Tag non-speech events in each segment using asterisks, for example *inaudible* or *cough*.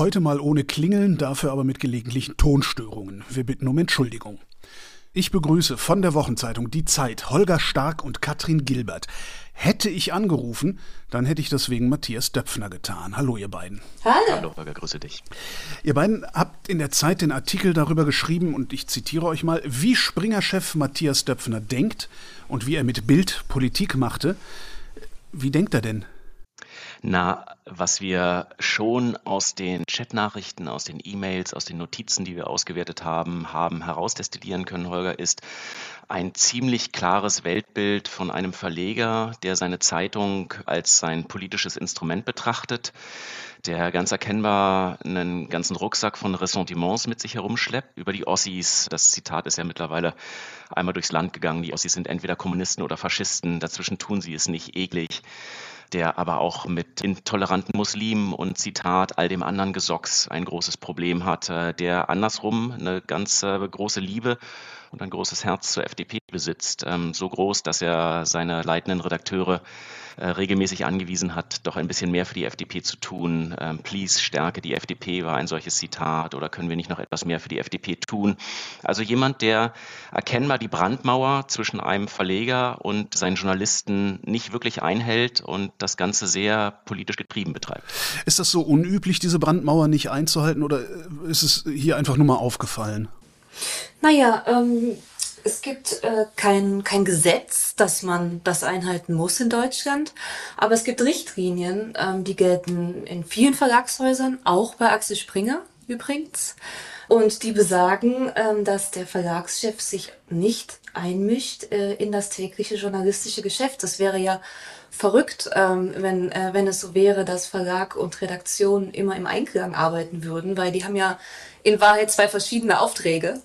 Heute mal ohne Klingeln, dafür aber mit gelegentlichen Tonstörungen. Wir bitten um Entschuldigung. Ich begrüße von der Wochenzeitung Die Zeit Holger Stark und Katrin Gilbert. Hätte ich angerufen, dann hätte ich das wegen Matthias Döpfner getan. Hallo, ihr beiden. Hallo. Hallo, Holger, grüße dich. Ihr beiden habt in der Zeit den Artikel darüber geschrieben und ich zitiere euch mal, wie Springer-Chef Matthias Döpfner denkt und wie er mit Bild Politik machte. Wie denkt er denn? Na, was wir schon aus den Chatnachrichten, aus den E-Mails, aus den Notizen, die wir ausgewertet haben, haben herausdestillieren können, Holger, ist ein ziemlich klares Weltbild von einem Verleger, der seine Zeitung als sein politisches Instrument betrachtet, der ganz erkennbar einen ganzen Rucksack von Ressentiments mit sich herumschleppt über die Ossis. Das Zitat ist ja mittlerweile einmal durchs Land gegangen. Die Ossis sind entweder Kommunisten oder Faschisten. Dazwischen tun sie es nicht eklig der aber auch mit intoleranten Muslimen und Zitat all dem anderen Gesocks ein großes Problem hat, der andersrum eine ganz äh, große Liebe und ein großes Herz zur FDP besitzt. Ähm, so groß, dass er seine leitenden Redakteure äh, regelmäßig angewiesen hat, doch ein bisschen mehr für die FDP zu tun. Ähm, please, stärke die FDP war ein solches Zitat oder können wir nicht noch etwas mehr für die FDP tun? Also jemand, der erkennbar die Brandmauer zwischen einem Verleger und seinen Journalisten nicht wirklich einhält und das Ganze sehr politisch getrieben betreibt. Ist das so unüblich, diese Brandmauer nicht einzuhalten oder ist es hier einfach nur mal aufgefallen? Naja, ähm, es gibt äh, kein, kein Gesetz, dass man das einhalten muss in Deutschland, aber es gibt Richtlinien, ähm, die gelten in vielen Verlagshäusern, auch bei Axel Springer übrigens. Und die besagen, ähm, dass der Verlagschef sich nicht einmischt äh, in das tägliche journalistische Geschäft. Das wäre ja verrückt, ähm, wenn, äh, wenn es so wäre, dass Verlag und Redaktion immer im Einklang arbeiten würden, weil die haben ja in Wahrheit zwei verschiedene Aufträge.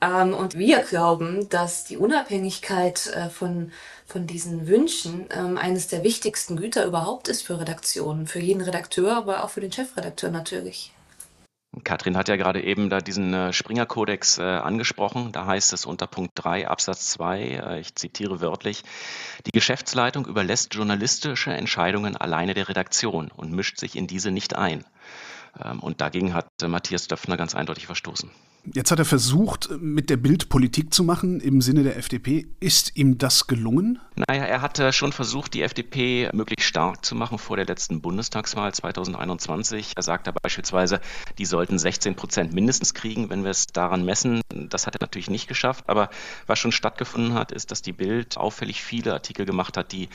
Ähm, und wir glauben, dass die Unabhängigkeit äh, von, von diesen Wünschen ähm, eines der wichtigsten Güter überhaupt ist für Redaktionen, für jeden Redakteur, aber auch für den Chefredakteur natürlich. Katrin hat ja gerade eben da diesen äh, Springer-Kodex äh, angesprochen. Da heißt es unter Punkt 3 Absatz 2, äh, ich zitiere wörtlich, die Geschäftsleitung überlässt journalistische Entscheidungen alleine der Redaktion und mischt sich in diese nicht ein. Ähm, und dagegen hat äh, Matthias Döpfner ganz eindeutig verstoßen. Jetzt hat er versucht, mit der Bild Politik zu machen im Sinne der FDP. Ist ihm das gelungen? Naja, er hatte schon versucht, die FDP möglichst stark zu machen vor der letzten Bundestagswahl 2021. Er sagte beispielsweise, die sollten 16 Prozent mindestens kriegen, wenn wir es daran messen. Das hat er natürlich nicht geschafft. Aber was schon stattgefunden hat, ist, dass die Bild auffällig viele Artikel gemacht hat, die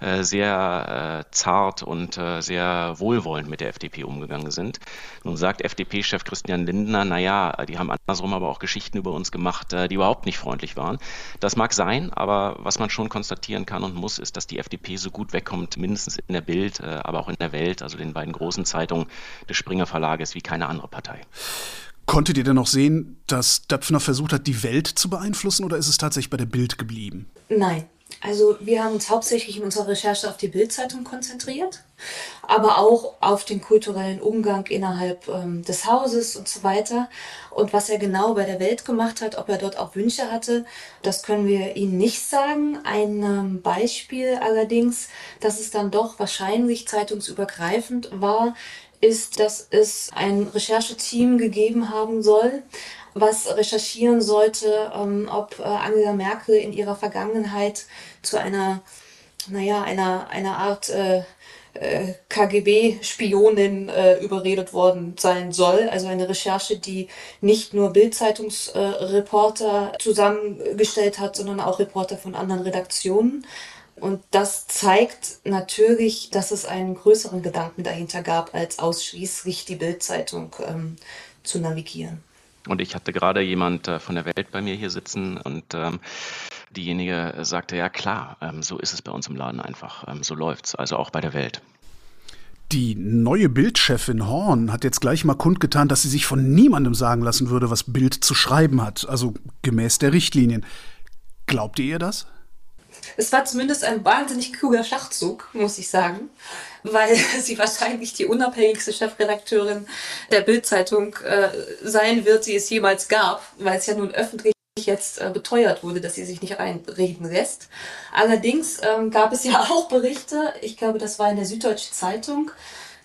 äh, sehr äh, zart und äh, sehr wohlwollend mit der FDP umgegangen sind. Nun sagt FDP-Chef Christian Lindner, naja, die haben andersrum aber auch Geschichten über uns gemacht, äh, die überhaupt nicht freundlich waren. Das mag sein, aber was man schon konstatieren kann und muss, ist, dass die FDP so gut wegkommt, mindestens in der Bild, äh, aber auch in der Welt, also den beiden großen Zeitungen des Springer Verlages, wie keine andere Partei. Konntet ihr denn noch sehen, dass Döpfner versucht hat, die Welt zu beeinflussen oder ist es tatsächlich bei der Bild geblieben? Nein, also wir haben uns hauptsächlich in unserer Recherche auf die Bildzeitung konzentriert, aber auch auf den kulturellen Umgang innerhalb ähm, des Hauses und so weiter. Und was er genau bei der Welt gemacht hat, ob er dort auch Wünsche hatte, das können wir Ihnen nicht sagen. Ein ähm, Beispiel allerdings, dass es dann doch wahrscheinlich zeitungsübergreifend war, ist, dass es ein Rechercheteam gegeben haben soll, was recherchieren sollte, ähm, ob äh, Angela Merkel in ihrer Vergangenheit zu einer, naja, einer, einer Art äh, äh, KGB-Spionin äh, überredet worden sein soll. Also eine Recherche, die nicht nur Bild-Zeitungsreporter zusammengestellt hat, sondern auch Reporter von anderen Redaktionen. Und das zeigt natürlich, dass es einen größeren Gedanken dahinter gab, als ausschließlich die Bildzeitung ähm, zu navigieren. Und ich hatte gerade jemand äh, von der Welt bei mir hier sitzen und ähm, diejenige sagte, ja klar, ähm, so ist es bei uns im Laden einfach, ähm, so läuft's, also auch bei der Welt. Die neue Bildchefin Horn hat jetzt gleich mal kundgetan, dass sie sich von niemandem sagen lassen würde, was Bild zu schreiben hat, also gemäß der Richtlinien. Glaubt ihr ihr das? Es war zumindest ein wahnsinnig kluger Schachzug, muss ich sagen, weil *laughs* sie wahrscheinlich die unabhängigste Chefredakteurin der Bildzeitung äh, sein wird, die es jemals gab, weil es ja nun öffentlich jetzt äh, beteuert wurde, dass sie sich nicht reinreden lässt. Allerdings ähm, gab es ja *laughs* auch Berichte, ich glaube, das war in der Süddeutschen Zeitung,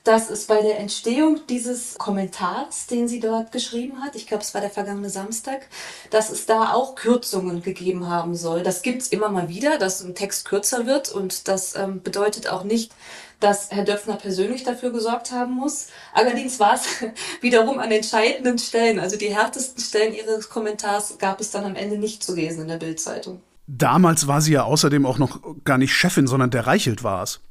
dass es bei der Entstehung dieses Kommentars, den sie dort geschrieben hat, ich glaube, es war der vergangene Samstag, dass es da auch Kürzungen gegeben haben soll. Das gibt es immer mal wieder, dass ein Text kürzer wird und das ähm, bedeutet auch nicht, dass Herr Döpfner persönlich dafür gesorgt haben muss. Allerdings war es *laughs* wiederum an entscheidenden Stellen, also die härtesten Stellen ihres Kommentars gab es dann am Ende nicht zu lesen in der Bildzeitung. Damals war sie ja außerdem auch noch gar nicht Chefin, sondern der Reichelt war es.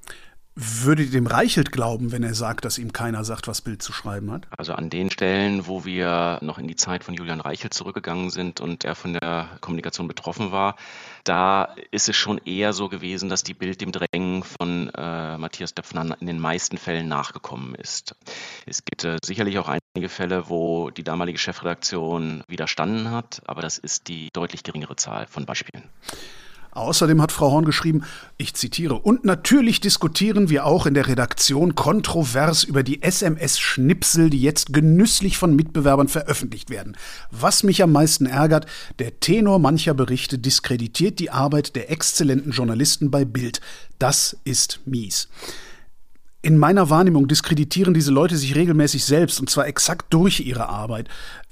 Würdet ihr dem Reichelt glauben, wenn er sagt, dass ihm keiner sagt, was Bild zu schreiben hat? Also an den Stellen, wo wir noch in die Zeit von Julian Reichelt zurückgegangen sind und er von der Kommunikation betroffen war, da ist es schon eher so gewesen, dass die Bild dem Drängen von äh, Matthias Döpfner in den meisten Fällen nachgekommen ist. Es gibt äh, sicherlich auch einige Fälle, wo die damalige Chefredaktion widerstanden hat, aber das ist die deutlich geringere Zahl von Beispielen. Außerdem hat Frau Horn geschrieben, ich zitiere, und natürlich diskutieren wir auch in der Redaktion kontrovers über die SMS-Schnipsel, die jetzt genüsslich von Mitbewerbern veröffentlicht werden. Was mich am meisten ärgert, der Tenor mancher Berichte diskreditiert die Arbeit der exzellenten Journalisten bei Bild. Das ist mies. In meiner Wahrnehmung diskreditieren diese Leute sich regelmäßig selbst, und zwar exakt durch ihre Arbeit.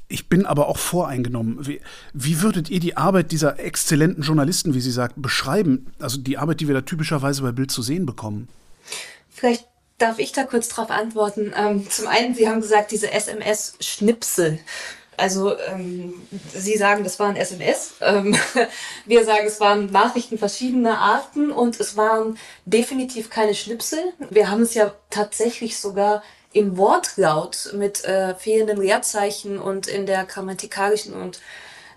Ich bin aber auch voreingenommen. Wie, wie, würdet ihr die Arbeit dieser exzellenten Journalisten, wie Sie sagt, beschreiben? Also die Arbeit, die wir da typischerweise bei Bild zu sehen bekommen. Vielleicht darf ich da kurz darauf antworten. Ähm, zum einen, Sie haben gesagt, diese SMS-Schnipsel. Also ähm, Sie sagen, das waren SMS. Ähm, *laughs* wir sagen, es waren Nachrichten verschiedener Arten und es waren definitiv keine Schnipsel. Wir haben es ja tatsächlich sogar im Wortlaut mit äh, fehlenden Leerzeichen und in der grammatikalischen und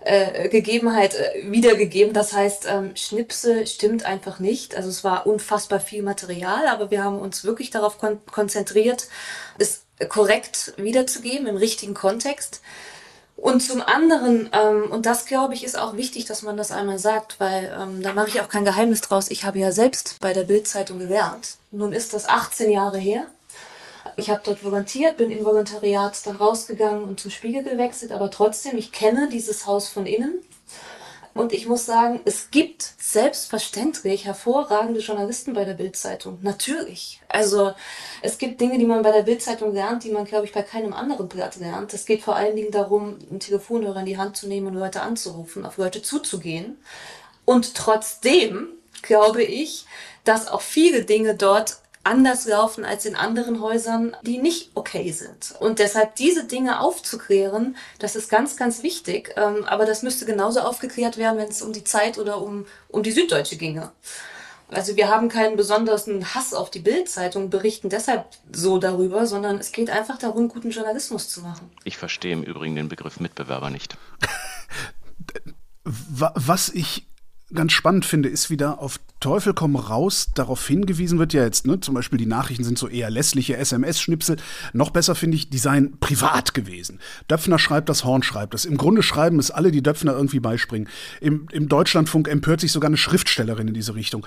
äh, Gegebenheit äh, wiedergegeben. Das heißt, ähm, Schnipsel stimmt einfach nicht. Also es war unfassbar viel Material, aber wir haben uns wirklich darauf kon konzentriert, es korrekt wiederzugeben im richtigen Kontext. Und zum anderen, ähm, und das glaube ich ist auch wichtig, dass man das einmal sagt, weil ähm, da mache ich auch kein Geheimnis draus. Ich habe ja selbst bei der Bildzeitung gelernt. Nun ist das 18 Jahre her. Ich habe dort volontiert, bin im Volontariat dann rausgegangen und zum Spiegel gewechselt, aber trotzdem, ich kenne dieses Haus von innen. Und ich muss sagen, es gibt selbstverständlich hervorragende Journalisten bei der Bildzeitung. Natürlich. Also es gibt Dinge, die man bei der Bildzeitung lernt, die man, glaube ich, bei keinem anderen Blatt lernt. Es geht vor allen Dingen darum, einen Telefonhörer in die Hand zu nehmen und Leute anzurufen, auf Leute zuzugehen. Und trotzdem glaube ich, dass auch viele Dinge dort anders laufen als in anderen Häusern, die nicht okay sind. Und deshalb diese Dinge aufzuklären, das ist ganz, ganz wichtig. Ähm, aber das müsste genauso aufgeklärt werden, wenn es um die Zeit oder um, um die Süddeutsche ginge. Also wir haben keinen besonderen Hass auf die Bildzeitung, berichten deshalb so darüber, sondern es geht einfach darum, guten Journalismus zu machen. Ich verstehe im Übrigen den Begriff Mitbewerber nicht. *laughs* Was ich ganz spannend finde, ist, wie da auf Teufel komm raus darauf hingewiesen wird, ja jetzt, ne, zum Beispiel die Nachrichten sind so eher lässliche SMS-Schnipsel. Noch besser finde ich, die seien privat gewesen. Döpfner schreibt das, Horn schreibt das. Im Grunde schreiben es alle, die Döpfner irgendwie beispringen. Im, Im Deutschlandfunk empört sich sogar eine Schriftstellerin in diese Richtung.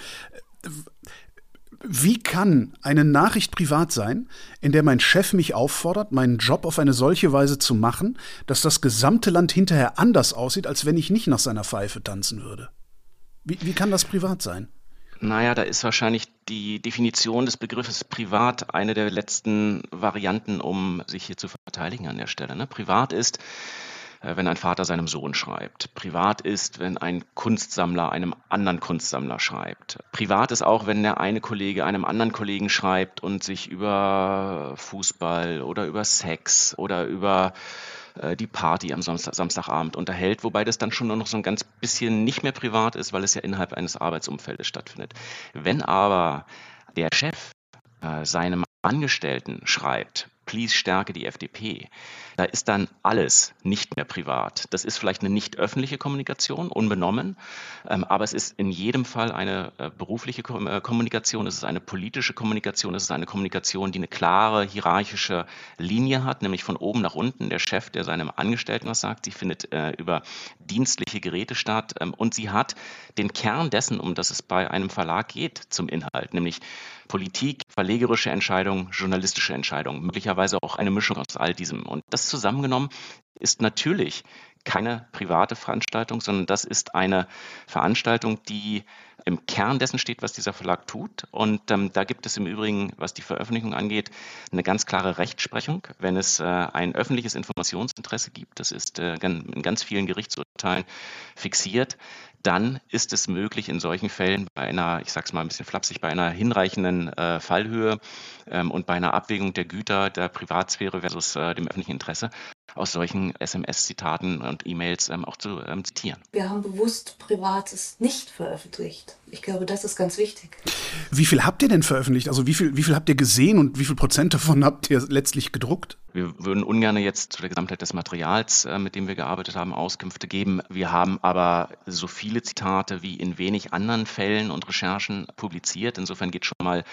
Wie kann eine Nachricht privat sein, in der mein Chef mich auffordert, meinen Job auf eine solche Weise zu machen, dass das gesamte Land hinterher anders aussieht, als wenn ich nicht nach seiner Pfeife tanzen würde? Wie, wie kann das privat sein? Naja, da ist wahrscheinlich die Definition des Begriffes privat eine der letzten Varianten, um sich hier zu verteidigen an der Stelle. Ne? Privat ist, äh, wenn ein Vater seinem Sohn schreibt. Privat ist, wenn ein Kunstsammler einem anderen Kunstsammler schreibt. Privat ist auch, wenn der eine Kollege einem anderen Kollegen schreibt und sich über Fußball oder über Sex oder über äh, die Party am Samstag, Samstagabend unterhält, wobei das dann schon nur noch so ein ganz bisschen nicht mehr privat ist, weil es ja innerhalb eines Arbeitsumfeldes stattfindet. Wenn aber der Chef äh, seinem Angestellten schreibt, please stärke die FDP, da ist dann alles nicht mehr privat. Das ist vielleicht eine nicht öffentliche Kommunikation, unbenommen, ähm, aber es ist in jedem Fall eine äh, berufliche äh, Kommunikation, es ist eine politische Kommunikation, es ist eine Kommunikation, die eine klare hierarchische Linie hat, nämlich von oben nach unten. Der Chef, der seinem Angestellten was sagt, sie findet äh, über dienstliche Geräte statt ähm, und sie hat den Kern dessen, um das es bei einem Verlag geht, zum Inhalt, nämlich Politik, verlegerische Entscheidungen, journalistische Entscheidungen, möglicherweise auch eine Mischung aus all diesem. Und das zusammengenommen ist natürlich keine private Veranstaltung, sondern das ist eine Veranstaltung, die im Kern dessen steht, was dieser Verlag tut. Und ähm, da gibt es im Übrigen, was die Veröffentlichung angeht, eine ganz klare Rechtsprechung. Wenn es äh, ein öffentliches Informationsinteresse gibt, das ist äh, in ganz vielen Gerichtsurteilen fixiert, dann ist es möglich, in solchen Fällen bei einer, ich sage es mal ein bisschen flapsig, bei einer hinreichenden äh, Fallhöhe ähm, und bei einer Abwägung der Güter der Privatsphäre versus äh, dem öffentlichen Interesse aus solchen SMS-Zitaten und E-Mails ähm, auch zu ähm, zitieren. Wir haben bewusst Privates nicht veröffentlicht. Ich glaube, das ist ganz wichtig. Wie viel habt ihr denn veröffentlicht? Also wie viel, wie viel habt ihr gesehen und wie viel Prozent davon *laughs* habt ihr letztlich gedruckt? Wir würden ungern jetzt zu der Gesamtheit des Materials, äh, mit dem wir gearbeitet haben, Auskünfte geben. Wir haben aber so viele Zitate wie in wenig anderen Fällen und Recherchen publiziert. Insofern geht schon mal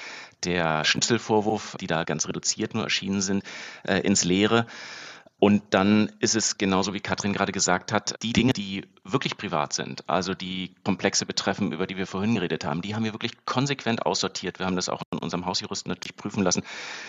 der Schnitzelvorwurf, die da ganz reduziert nur erschienen sind, äh, ins Leere. Und dann ist es genauso wie Katrin gerade gesagt hat, die Dinge, die wirklich privat sind, also die Komplexe betreffen, über die wir vorhin geredet haben, die haben wir wirklich konsequent aussortiert. Wir haben das auch in unserem Hausjuristen natürlich prüfen lassen.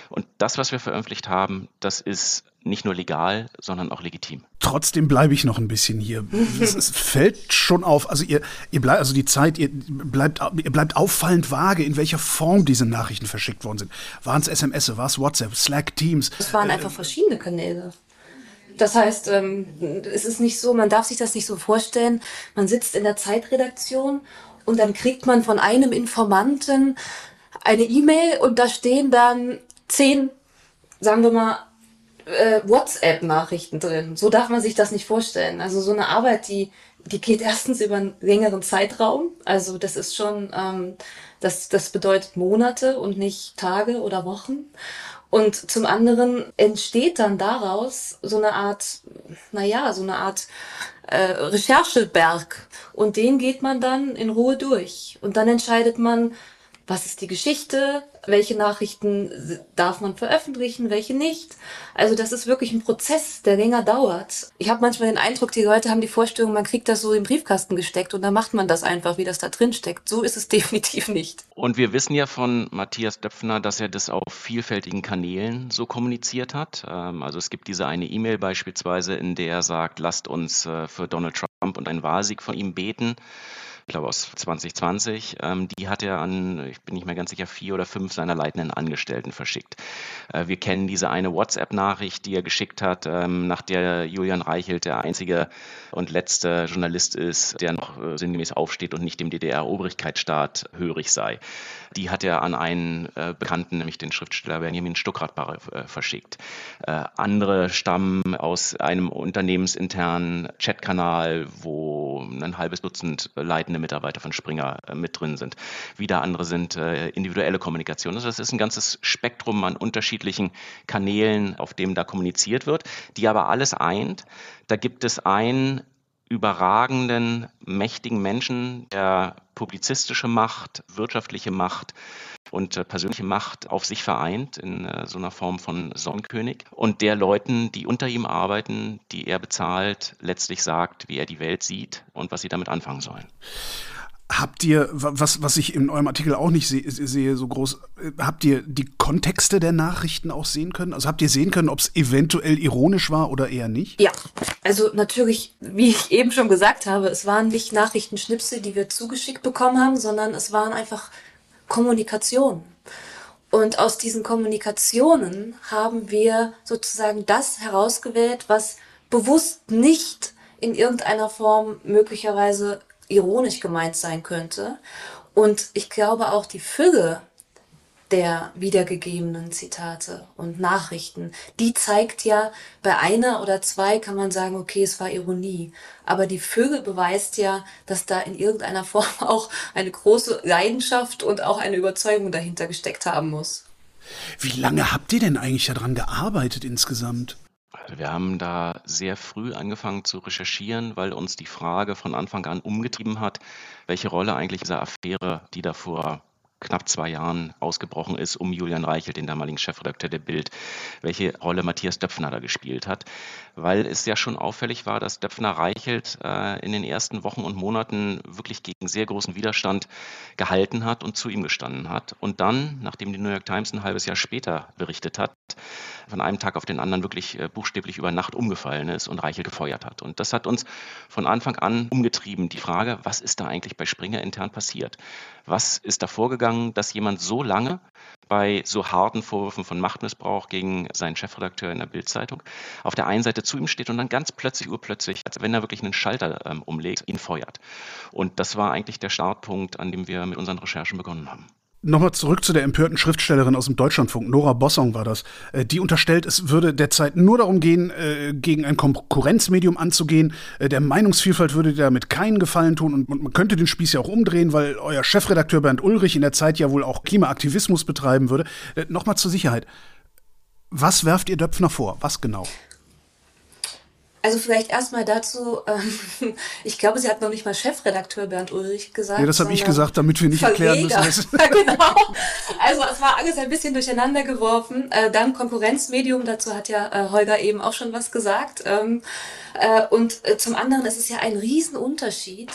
Und das, was wir veröffentlicht haben, das ist nicht nur legal, sondern auch legitim. Trotzdem bleibe ich noch ein bisschen hier. es, es, fällt schon auf, also ihr, ihr bleibt, also die Zeit, ihr bleibt, ihr bleibt auffallend vage, in welcher Form diese Nachrichten verschickt worden sind. Waren es SMS, war es WhatsApp, Slack, Teams? Es waren einfach verschiedene Kanäle. Das heißt, ähm, es ist nicht so, man darf sich das nicht so vorstellen. Man sitzt in der Zeitredaktion und dann kriegt man von einem Informanten eine E-Mail und da stehen dann zehn, sagen wir mal, äh, WhatsApp-Nachrichten drin. So darf man sich das nicht vorstellen. Also so eine Arbeit, die, die geht erstens über einen längeren Zeitraum. Also das ist schon, ähm, das, das bedeutet Monate und nicht Tage oder Wochen. Und zum anderen entsteht dann daraus so eine Art, naja, so eine Art äh, Rechercheberg. Und den geht man dann in Ruhe durch. Und dann entscheidet man, was ist die Geschichte, welche Nachrichten darf man veröffentlichen, welche nicht. Also das ist wirklich ein Prozess, der länger dauert. Ich habe manchmal den Eindruck, die Leute haben die Vorstellung, man kriegt das so im Briefkasten gesteckt und dann macht man das einfach, wie das da drin steckt. So ist es *laughs* definitiv nicht. Und wir wissen ja von Matthias Döpfner, dass er das auf vielfältigen Kanälen so kommuniziert hat. Ähm, also es gibt diese eine E-Mail beispielsweise, in der er sagt, lasst uns äh, für Donald Trump und einen Wahlsieg von ihm beten glaube aus 2020, ähm, die hat er an, ich bin nicht mehr ganz sicher, vier oder fünf seiner leitenden Angestellten verschickt. Äh, wir kennen diese eine WhatsApp-Nachricht, die er geschickt hat, ähm, nach der Julian Reichelt der einzige und letzte Journalist ist, der noch äh, sinngemäß aufsteht und nicht dem DDR-Obrigkeitsstaat hörig sei. Die hat er an einen äh, Bekannten, nämlich den Schriftsteller Benjamin Stuckrad äh, verschickt. Äh, andere stammen aus einem unternehmensinternen Chatkanal, wo ein halbes Dutzend leitende Mitarbeiter von Springer äh, mit drin sind. Wieder andere sind äh, individuelle Kommunikation. Also das ist ein ganzes Spektrum an unterschiedlichen Kanälen, auf dem da kommuniziert wird, die aber alles eint. Da gibt es einen überragenden, mächtigen Menschen, der publizistische Macht, wirtschaftliche Macht und äh, persönliche Macht auf sich vereint in äh, so einer Form von Sonnenkönig und der Leuten, die unter ihm arbeiten, die er bezahlt, letztlich sagt, wie er die Welt sieht und was sie damit anfangen sollen. Habt ihr, was, was ich in eurem Artikel auch nicht se sehe, so groß, äh, habt ihr die Kontexte der Nachrichten auch sehen können? Also habt ihr sehen können, ob es eventuell ironisch war oder eher nicht? Ja, also natürlich, wie ich eben schon gesagt habe, es waren nicht Nachrichtenschnipsel, die wir zugeschickt bekommen haben, sondern es waren einfach Kommunikationen. Und aus diesen Kommunikationen haben wir sozusagen das herausgewählt, was bewusst nicht in irgendeiner Form möglicherweise ironisch gemeint sein könnte. Und ich glaube auch die Fülle der wiedergegebenen Zitate und Nachrichten, die zeigt ja, bei einer oder zwei kann man sagen, okay, es war Ironie. Aber die Fülle beweist ja, dass da in irgendeiner *laughs* Form auch eine große Leidenschaft und auch eine Überzeugung dahinter gesteckt haben muss. Wie lange habt ihr denn eigentlich daran gearbeitet insgesamt? Also wir haben da sehr früh angefangen zu recherchieren, weil uns die Frage von Anfang an umgetrieben hat, welche Rolle eigentlich diese Affäre, die da vor knapp zwei Jahren ausgebrochen ist, um Julian Reichelt, den damaligen Chefredakteur der Bild, welche Rolle Matthias Döpfner da gespielt hat. Weil es ja schon auffällig war, dass Döpfner Reichelt äh, in den ersten Wochen und Monaten wirklich gegen sehr großen Widerstand gehalten hat und zu ihm gestanden hat. Und dann, nachdem die New York Times ein halbes Jahr später berichtet hat, von einem Tag auf den anderen wirklich äh, buchstäblich über Nacht umgefallen ist und Reichelt gefeuert hat. Und das hat uns von Anfang an umgetrieben, die Frage, was ist da eigentlich bei Springer intern passiert? Was ist da vorgegangen, dass jemand so lange bei so harten Vorwürfen von Machtmissbrauch gegen seinen Chefredakteur in der Bildzeitung auf der einen Seite zu ihm steht und dann ganz plötzlich, urplötzlich, als wenn er wirklich einen Schalter ähm, umlegt, ihn feuert. Und das war eigentlich der Startpunkt, an dem wir mit unseren Recherchen begonnen haben. Nochmal zurück zu der empörten Schriftstellerin aus dem Deutschlandfunk, Nora Bossong war das. Äh, die unterstellt, es würde derzeit nur darum gehen, äh, gegen ein Konkurrenzmedium anzugehen. Äh, der Meinungsvielfalt würde damit keinen Gefallen tun und man könnte den Spieß ja auch umdrehen, weil euer Chefredakteur Bernd Ulrich in der Zeit ja wohl auch Klimaaktivismus betreiben würde. Nochmal zur Sicherheit. Was werft ihr Döpfner vor? Was genau? Also vielleicht erstmal dazu, ähm, *laughs* ich glaube, sie hat noch nicht mal Chefredakteur Bernd Ulrich gesagt. Ja, das habe ich gesagt, damit wir nicht Verleger. erklären müssen. *laughs* ja, genau. Also es war alles ein bisschen durcheinander geworfen. Äh, dann Konkurrenzmedium, dazu hat ja äh, Holger eben auch schon was gesagt. Ähm, äh, und äh, zum anderen ist es ja ein Riesenunterschied,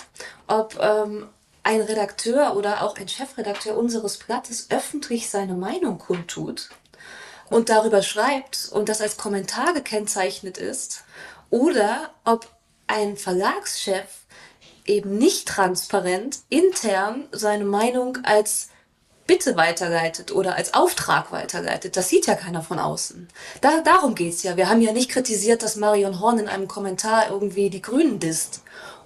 ob ähm, ein Redakteur oder auch ein Chefredakteur unseres Blattes öffentlich seine Meinung kundtut und darüber schreibt und das als Kommentar gekennzeichnet ist oder ob ein Verlagschef eben nicht transparent intern seine Meinung als Bitte weiterleitet oder als Auftrag weiterleitet. Das sieht ja keiner von außen. Da, darum geht's ja. Wir haben ja nicht kritisiert, dass Marion Horn in einem Kommentar irgendwie die Grünen disst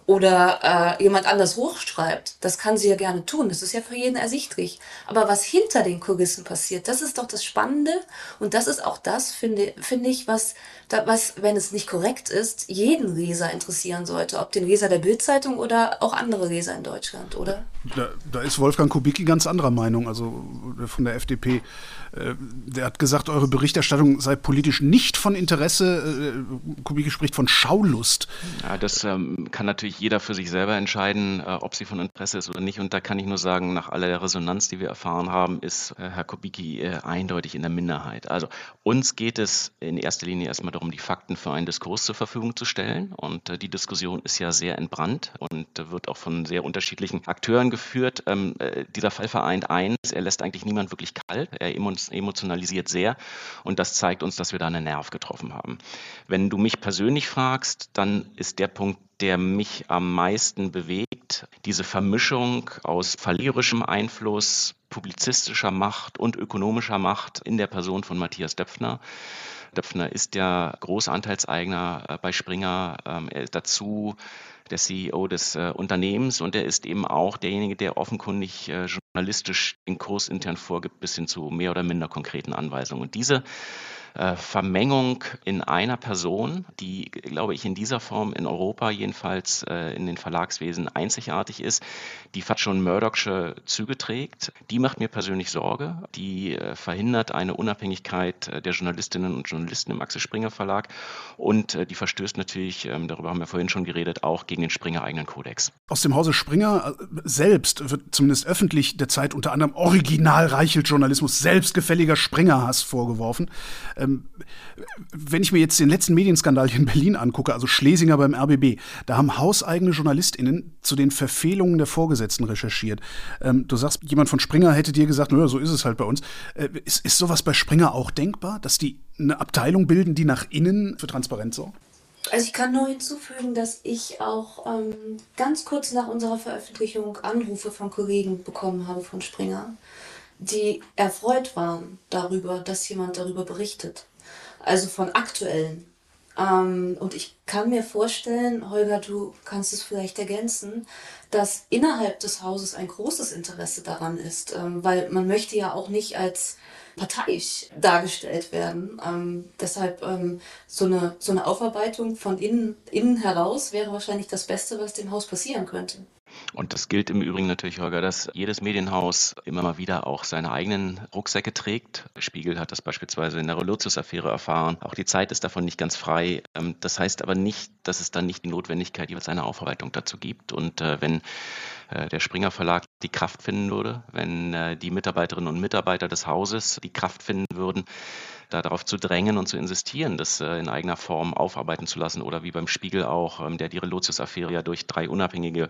oder äh, jemand anders hochschreibt. Das kann sie ja gerne tun. Das ist ja für jeden ersichtlich. Aber was hinter den Kulissen passiert, das ist doch das Spannende. Und das ist auch das, finde, finde ich, was, da, was, wenn es nicht korrekt ist, jeden Leser interessieren sollte. Ob den Leser der Bildzeitung oder auch andere Leser in Deutschland, oder? Da, da ist Wolfgang Kubicki ganz anderer Meinung, also von der FDP. Äh, der hat gesagt, eure Berichterstattung sei politisch nicht von Interesse. Äh, Kubicki spricht von Schaulust. Ja, das ähm, kann natürlich jeder für sich selber entscheiden, äh, ob sie von Interesse ist oder nicht. Und da kann ich nur sagen, nach aller Resonanz, die wir erfahren haben, ist äh, Herr Kubicki äh, eindeutig in der Minderheit. Also uns geht es in erster Linie erstmal darum, die Fakten für einen Diskurs zur Verfügung zu stellen. Und äh, die Diskussion ist ja sehr entbrannt und wird auch von sehr unterschiedlichen Akteuren geführt. Ähm, dieser Fall vereint eins, er lässt eigentlich niemand wirklich kalt. Er emotionalisiert sehr und das zeigt uns, dass wir da einen Nerv getroffen haben. Wenn du mich persönlich fragst, dann ist der Punkt, der mich am meisten bewegt, diese Vermischung aus verlierischem Einfluss, publizistischer Macht und ökonomischer Macht in der Person von Matthias Döpfner. Döpfner ist ja Großanteilseigner äh, bei Springer. Ähm, er ist dazu der CEO des äh, Unternehmens und er ist eben auch derjenige, der offenkundig äh, journalistisch den Kurs intern vorgibt, bis hin zu mehr oder minder konkreten Anweisungen. Und diese äh, Vermengung in einer Person, die, glaube ich, in dieser Form in Europa jedenfalls äh, in den Verlagswesen einzigartig ist, die fast schon Murdochsche Züge trägt. Die macht mir persönlich Sorge. Die äh, verhindert eine Unabhängigkeit der Journalistinnen und Journalisten im Axel Springer Verlag und die verstößt natürlich, ähm, darüber haben wir vorhin schon geredet, auch gegen den Springer eigenen Kodex. Aus dem Hause Springer selbst wird zumindest öffentlich der Zeit unter anderem original Reichelt-Journalismus, selbstgefälliger Springerhass vorgeworfen. Ähm, wenn ich mir jetzt den letzten Medienskandal hier in Berlin angucke, also Schlesinger beim RBB, da haben hauseigene JournalistInnen zu den Verfehlungen der Vorgesetzten recherchiert. Ähm, du sagst, jemand von Springer hätte dir gesagt, naja, so ist es halt bei uns. Äh, ist, ist sowas bei Springer auch denkbar, dass die eine Abteilung bilden, die nach innen für Transparenz sorgt? Also ich kann nur hinzufügen, dass ich auch ähm, ganz kurz nach unserer Veröffentlichung Anrufe von Kollegen bekommen habe von Springer, die erfreut waren darüber, dass jemand darüber berichtet. Also von aktuellen. Ähm, und ich kann mir vorstellen, Holger, du kannst es vielleicht ergänzen, dass innerhalb des Hauses ein großes Interesse daran ist, ähm, weil man möchte ja auch nicht als parteiisch dargestellt werden. Ähm, deshalb ähm, so, eine, so eine Aufarbeitung von innen, innen heraus wäre wahrscheinlich das Beste, was dem Haus passieren könnte. Und das gilt im Übrigen natürlich, Holger, dass jedes Medienhaus immer mal wieder auch seine eigenen Rucksäcke trägt. Spiegel hat das beispielsweise in der Relotius-Affäre erfahren. Auch die Zeit ist davon nicht ganz frei. Ähm, das heißt aber nicht, dass es dann nicht die Notwendigkeit jeweils eine Aufarbeitung dazu gibt. Und äh, wenn äh, der Springer Verlag die Kraft finden würde, wenn äh, die Mitarbeiterinnen und Mitarbeiter des Hauses die Kraft finden würden, darauf zu drängen und zu insistieren, das äh, in eigener Form aufarbeiten zu lassen oder wie beim Spiegel auch, ähm, der die Relotius-Affäre ja durch drei unabhängige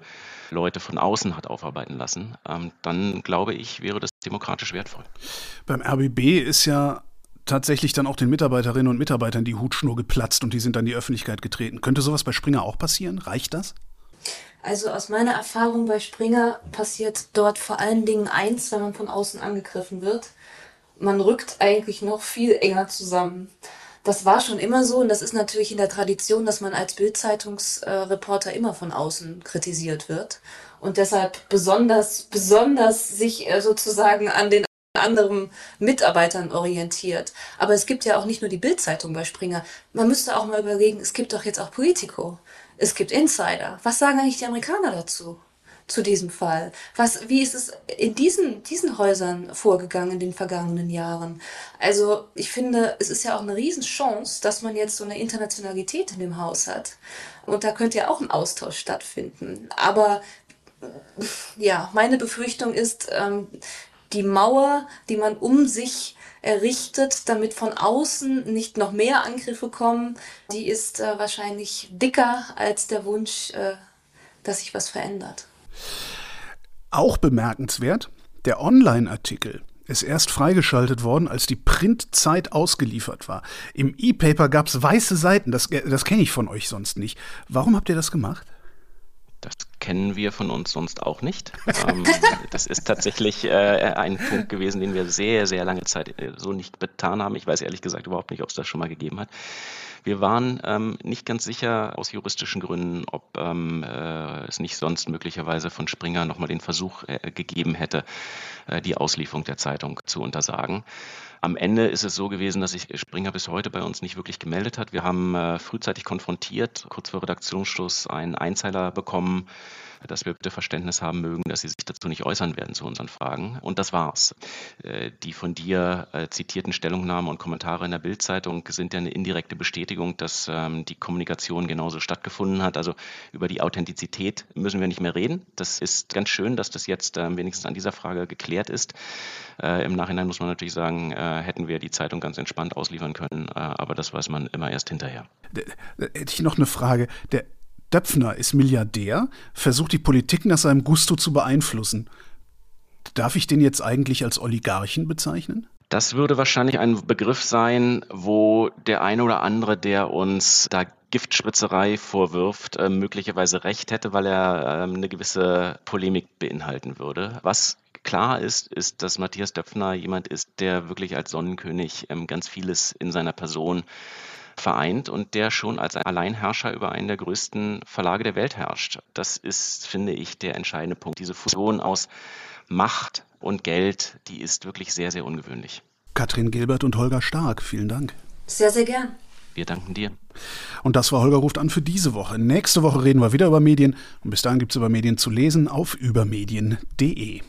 Leute von außen hat aufarbeiten lassen, ähm, dann glaube ich, wäre das demokratisch wertvoll. Beim RBB ist ja tatsächlich dann auch den Mitarbeiterinnen und Mitarbeitern die Hutschnur geplatzt und die sind dann in die Öffentlichkeit getreten. Könnte sowas bei Springer auch passieren? Reicht das? Also aus meiner Erfahrung bei Springer passiert dort vor allen Dingen eins, wenn man von außen angegriffen wird. Man rückt eigentlich noch viel enger zusammen. Das war schon immer so und das ist natürlich in der Tradition, dass man als Bildzeitungsreporter immer von außen kritisiert wird und deshalb besonders, besonders sich äh, sozusagen an den anderen Mitarbeitern orientiert. Aber es gibt ja auch nicht nur die Bildzeitung bei Springer. Man müsste auch mal überlegen, es gibt doch jetzt auch Politico. Es gibt Insider. Was sagen eigentlich die Amerikaner dazu? Zu diesem Fall? Was, wie ist es in diesen, diesen Häusern vorgegangen in den vergangenen Jahren? Also, ich finde, es ist ja auch eine Riesenchance, dass man jetzt so eine Internationalität in dem Haus hat. Und da könnte ja auch ein Austausch stattfinden. Aber ja, meine Befürchtung ist, ähm, die Mauer, die man um sich errichtet, damit von außen nicht noch mehr Angriffe kommen, die ist äh, wahrscheinlich dicker als der Wunsch, äh, dass sich was verändert. Auch bemerkenswert, der Online-Artikel ist erst freigeschaltet worden, als die Printzeit ausgeliefert war. Im E-Paper gab es weiße Seiten, das, das kenne ich von euch sonst nicht. Warum habt ihr das gemacht? Das kennen wir von uns sonst auch nicht. Ähm, *laughs* das ist tatsächlich äh, ein Punkt gewesen, den wir sehr, sehr lange Zeit äh, so nicht getan haben. Ich weiß ehrlich gesagt überhaupt nicht, ob es das schon mal gegeben hat. Wir waren ähm, nicht ganz sicher aus juristischen Gründen, ob ähm, äh, es nicht sonst möglicherweise von Springer nochmal den Versuch äh, gegeben hätte, äh, die Auslieferung der Zeitung zu untersagen. Am Ende ist es so gewesen, dass sich Springer bis heute bei uns nicht wirklich gemeldet hat. Wir haben äh, frühzeitig konfrontiert, kurz vor Redaktionsschluss einen Einzeiler bekommen, dass wir bitte Verständnis haben mögen, dass sie sich dazu nicht äußern werden zu unseren Fragen. Und das war's. Äh, die von dir äh, zitierten Stellungnahmen und Kommentare in der Bildzeitung sind ja eine indirekte Bestätigung, dass ähm, die Kommunikation genauso stattgefunden hat. Also über die Authentizität müssen wir nicht mehr reden. Das ist ganz schön, dass das jetzt ähm, wenigstens an dieser Frage geklärt ist. Äh, Im Nachhinein muss man natürlich sagen, hätten wir die Zeitung ganz entspannt ausliefern können, aber das weiß man immer erst hinterher. Hätte ich noch eine Frage. Der Döpfner ist Milliardär, versucht die Politik nach seinem Gusto zu beeinflussen. Darf ich den jetzt eigentlich als Oligarchen bezeichnen? Das würde wahrscheinlich ein Begriff sein, wo der eine oder andere, der uns da Giftspritzerei vorwirft, äh, möglicherweise recht hätte, weil er äh, eine gewisse Polemik beinhalten würde. Was klar ist, ist, dass Matthias Döpfner jemand ist, der wirklich als Sonnenkönig ähm, ganz vieles in seiner Person vereint und der schon als Alleinherrscher über einen der größten Verlage der Welt herrscht. Das ist, finde ich, der entscheidende Punkt. Diese Fusion aus Macht und Geld, die ist wirklich sehr, sehr ungewöhnlich. Katrin Gilbert und Holger Stark, vielen Dank. Sehr, sehr gern. Wir danken dir. Und das war Holger ruft an für diese Woche. Nächste Woche reden wir wieder über Medien und bis dahin gibt es über Medien zu lesen auf übermedien.de.